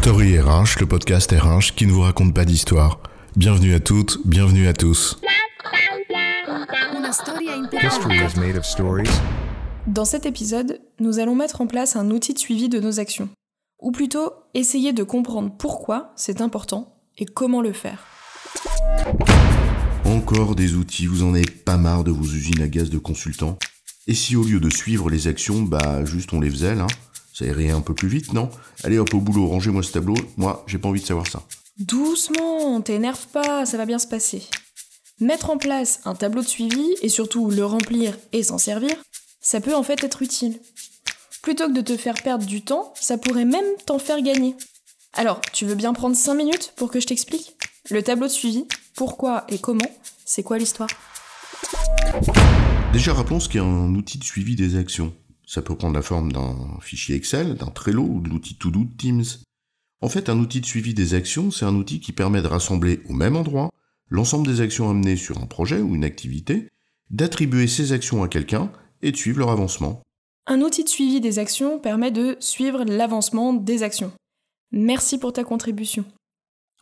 Story RH, le podcast RH qui ne vous raconte pas d'histoire. Bienvenue à toutes, bienvenue à tous. History is made of stories. Dans cet épisode, nous allons mettre en place un outil de suivi de nos actions. Ou plutôt, essayer de comprendre pourquoi c'est important et comment le faire. Encore des outils, vous en avez pas marre de vos usines à gaz de consultants? Et si au lieu de suivre les actions, bah juste on les faisait là? Ça irait un peu plus vite, non? Allez hop au boulot, rangez-moi ce tableau, moi j'ai pas envie de savoir ça. Doucement, t'énerve pas, ça va bien se passer. Mettre en place un tableau de suivi et surtout le remplir et s'en servir, ça peut en fait être utile. Plutôt que de te faire perdre du temps, ça pourrait même t'en faire gagner. Alors, tu veux bien prendre 5 minutes pour que je t'explique? Le tableau de suivi, pourquoi et comment, c'est quoi l'histoire? Déjà rappelons ce qu'est un outil de suivi des actions. Ça peut prendre la forme d'un fichier Excel, d'un Trello ou de l'outil To-Do de Teams. En fait, un outil de suivi des actions, c'est un outil qui permet de rassembler au même endroit l'ensemble des actions amenées sur un projet ou une activité, d'attribuer ces actions à quelqu'un et de suivre leur avancement. Un outil de suivi des actions permet de suivre l'avancement des actions. Merci pour ta contribution.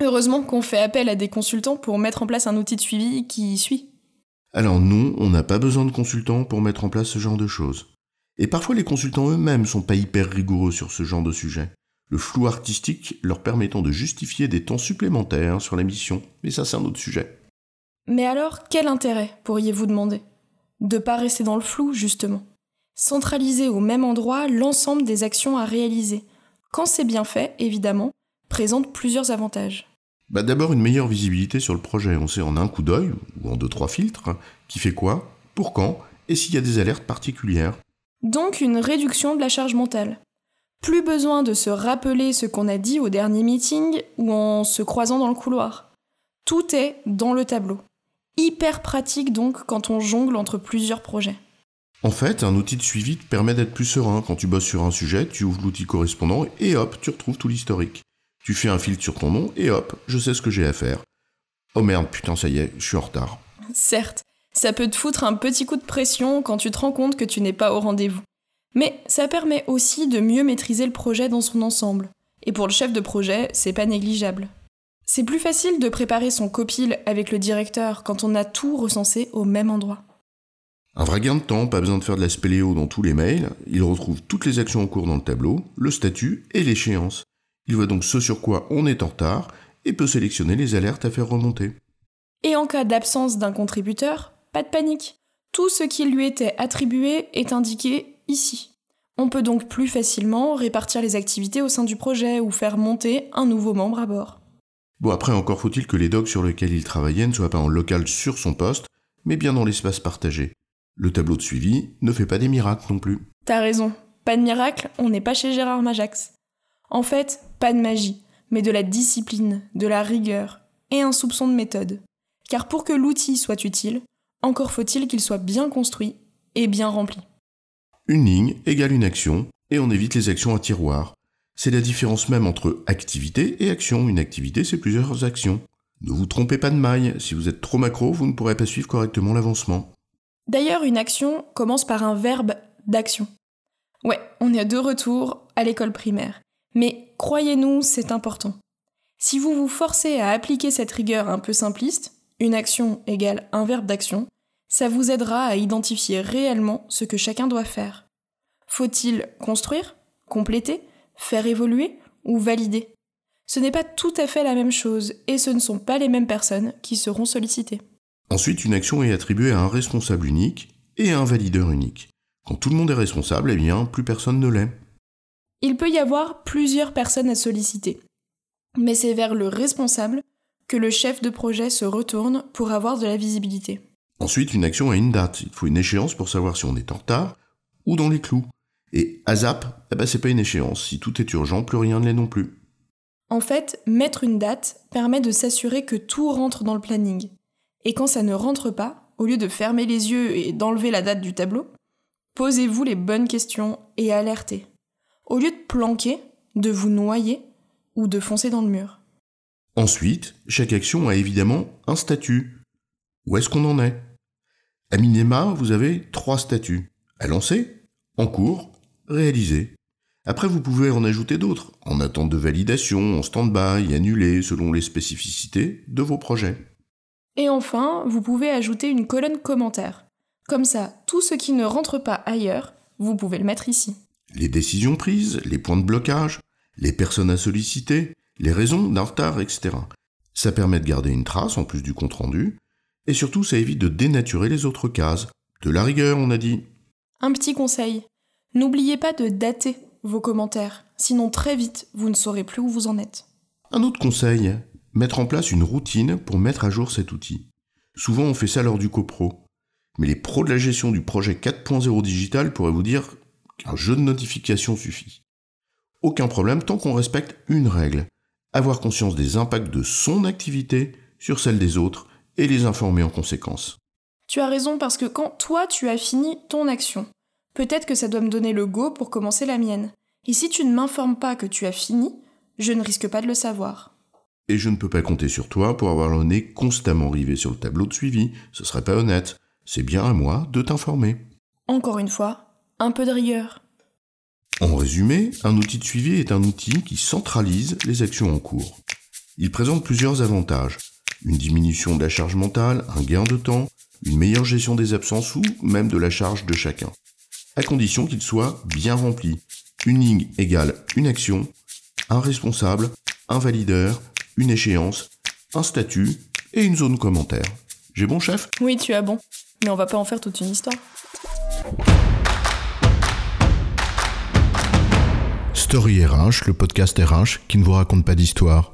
Heureusement qu'on fait appel à des consultants pour mettre en place un outil de suivi qui suit. Alors non, on n'a pas besoin de consultants pour mettre en place ce genre de choses. Et parfois les consultants eux-mêmes sont pas hyper rigoureux sur ce genre de sujet. Le flou artistique leur permettant de justifier des temps supplémentaires sur la mission, mais ça c'est un autre sujet. Mais alors, quel intérêt, pourriez-vous demander? De pas rester dans le flou, justement. Centraliser au même endroit l'ensemble des actions à réaliser. Quand c'est bien fait, évidemment, présente plusieurs avantages. Bah D'abord une meilleure visibilité sur le projet. On sait en un coup d'œil, ou en deux trois filtres, hein, qui fait quoi, pour quand, et s'il y a des alertes particulières. Donc une réduction de la charge mentale. Plus besoin de se rappeler ce qu'on a dit au dernier meeting ou en se croisant dans le couloir. Tout est dans le tableau. Hyper pratique donc quand on jongle entre plusieurs projets. En fait, un outil de suivi te permet d'être plus serein. Quand tu bosses sur un sujet, tu ouvres l'outil correspondant et hop, tu retrouves tout l'historique. Tu fais un filtre sur ton nom et hop, je sais ce que j'ai à faire. Oh merde, putain, ça y est, je suis en retard. Certes, ça peut te foutre un petit coup de pression quand tu te rends compte que tu n'es pas au rendez-vous. Mais ça permet aussi de mieux maîtriser le projet dans son ensemble. Et pour le chef de projet, c'est pas négligeable. C'est plus facile de préparer son copil avec le directeur quand on a tout recensé au même endroit. Un vrai gain de temps, pas besoin de faire de la spéléo dans tous les mails, il retrouve toutes les actions en cours dans le tableau, le statut et l'échéance. Il voit donc ce sur quoi on est en retard et peut sélectionner les alertes à faire remonter. Et en cas d'absence d'un contributeur, pas de panique. Tout ce qui lui était attribué est indiqué ici. On peut donc plus facilement répartir les activités au sein du projet ou faire monter un nouveau membre à bord. Bon après encore faut-il que les docs sur lesquels il travaillait ne soient pas en local sur son poste, mais bien dans l'espace partagé. Le tableau de suivi ne fait pas des miracles non plus. T'as raison, pas de miracle, on n'est pas chez Gérard Majax. En fait, pas de magie, mais de la discipline, de la rigueur et un soupçon de méthode. Car pour que l'outil soit utile, encore faut-il qu'il soit bien construit et bien rempli. Une ligne égale une action, et on évite les actions à tiroir. C'est la différence même entre activité et action. Une activité, c'est plusieurs actions. Ne vous trompez pas de maille, si vous êtes trop macro, vous ne pourrez pas suivre correctement l'avancement. D'ailleurs, une action commence par un verbe d'action. Ouais, on est de retour à l'école primaire. Mais croyez-nous, c'est important. Si vous vous forcez à appliquer cette rigueur un peu simpliste, une action égale un verbe d'action, ça vous aidera à identifier réellement ce que chacun doit faire. Faut-il construire, compléter, faire évoluer ou valider? Ce n'est pas tout à fait la même chose et ce ne sont pas les mêmes personnes qui seront sollicitées. Ensuite, une action est attribuée à un responsable unique et à un valideur unique. Quand tout le monde est responsable, eh bien, plus personne ne l'est. Il peut y avoir plusieurs personnes à solliciter, mais c'est vers le responsable que le chef de projet se retourne pour avoir de la visibilité. Ensuite, une action a une date. Il faut une échéance pour savoir si on est en retard ou dans les clous. Et ASAP, eh ben, c'est pas une échéance. Si tout est urgent, plus rien ne l'est non plus. En fait, mettre une date permet de s'assurer que tout rentre dans le planning. Et quand ça ne rentre pas, au lieu de fermer les yeux et d'enlever la date du tableau, posez-vous les bonnes questions et alertez. Au lieu de planquer, de vous noyer ou de foncer dans le mur. Ensuite, chaque action a évidemment un statut. Où est-ce qu'on en est? À minima, vous avez trois statuts. À lancer, en cours, réaliser. Après, vous pouvez en ajouter d'autres, en attente de validation, en stand-by, annulé, selon les spécificités de vos projets. Et enfin, vous pouvez ajouter une colonne commentaire. Comme ça, tout ce qui ne rentre pas ailleurs, vous pouvez le mettre ici. Les décisions prises, les points de blocage, les personnes à solliciter, les raisons d'un retard, etc. Ça permet de garder une trace en plus du compte-rendu, et surtout ça évite de dénaturer les autres cases. De la rigueur, on a dit. Un petit conseil. N'oubliez pas de dater vos commentaires, sinon très vite, vous ne saurez plus où vous en êtes. Un autre conseil, mettre en place une routine pour mettre à jour cet outil. Souvent on fait ça lors du copro. Mais les pros de la gestion du projet 4.0 digital pourraient vous dire qu'un jeu de notification suffit. Aucun problème tant qu'on respecte une règle. Avoir conscience des impacts de son activité sur celle des autres et les informer en conséquence. Tu as raison parce que quand toi tu as fini ton action, peut-être que ça doit me donner le go pour commencer la mienne. Et si tu ne m'informes pas que tu as fini, je ne risque pas de le savoir. Et je ne peux pas compter sur toi pour avoir le nez constamment rivé sur le tableau de suivi, ce serait pas honnête. C'est bien à moi de t'informer. Encore une fois, un peu de rigueur. En résumé, un outil de suivi est un outil qui centralise les actions en cours. Il présente plusieurs avantages. Une diminution de la charge mentale, un gain de temps, une meilleure gestion des absences ou même de la charge de chacun. À condition qu'il soit bien rempli. Une ligne égale une action, un responsable, un valideur, une échéance, un statut et une zone commentaire. J'ai bon chef? Oui, tu as bon. Mais on va pas en faire toute une histoire. Story RH, le podcast RH qui ne vous raconte pas d'histoire.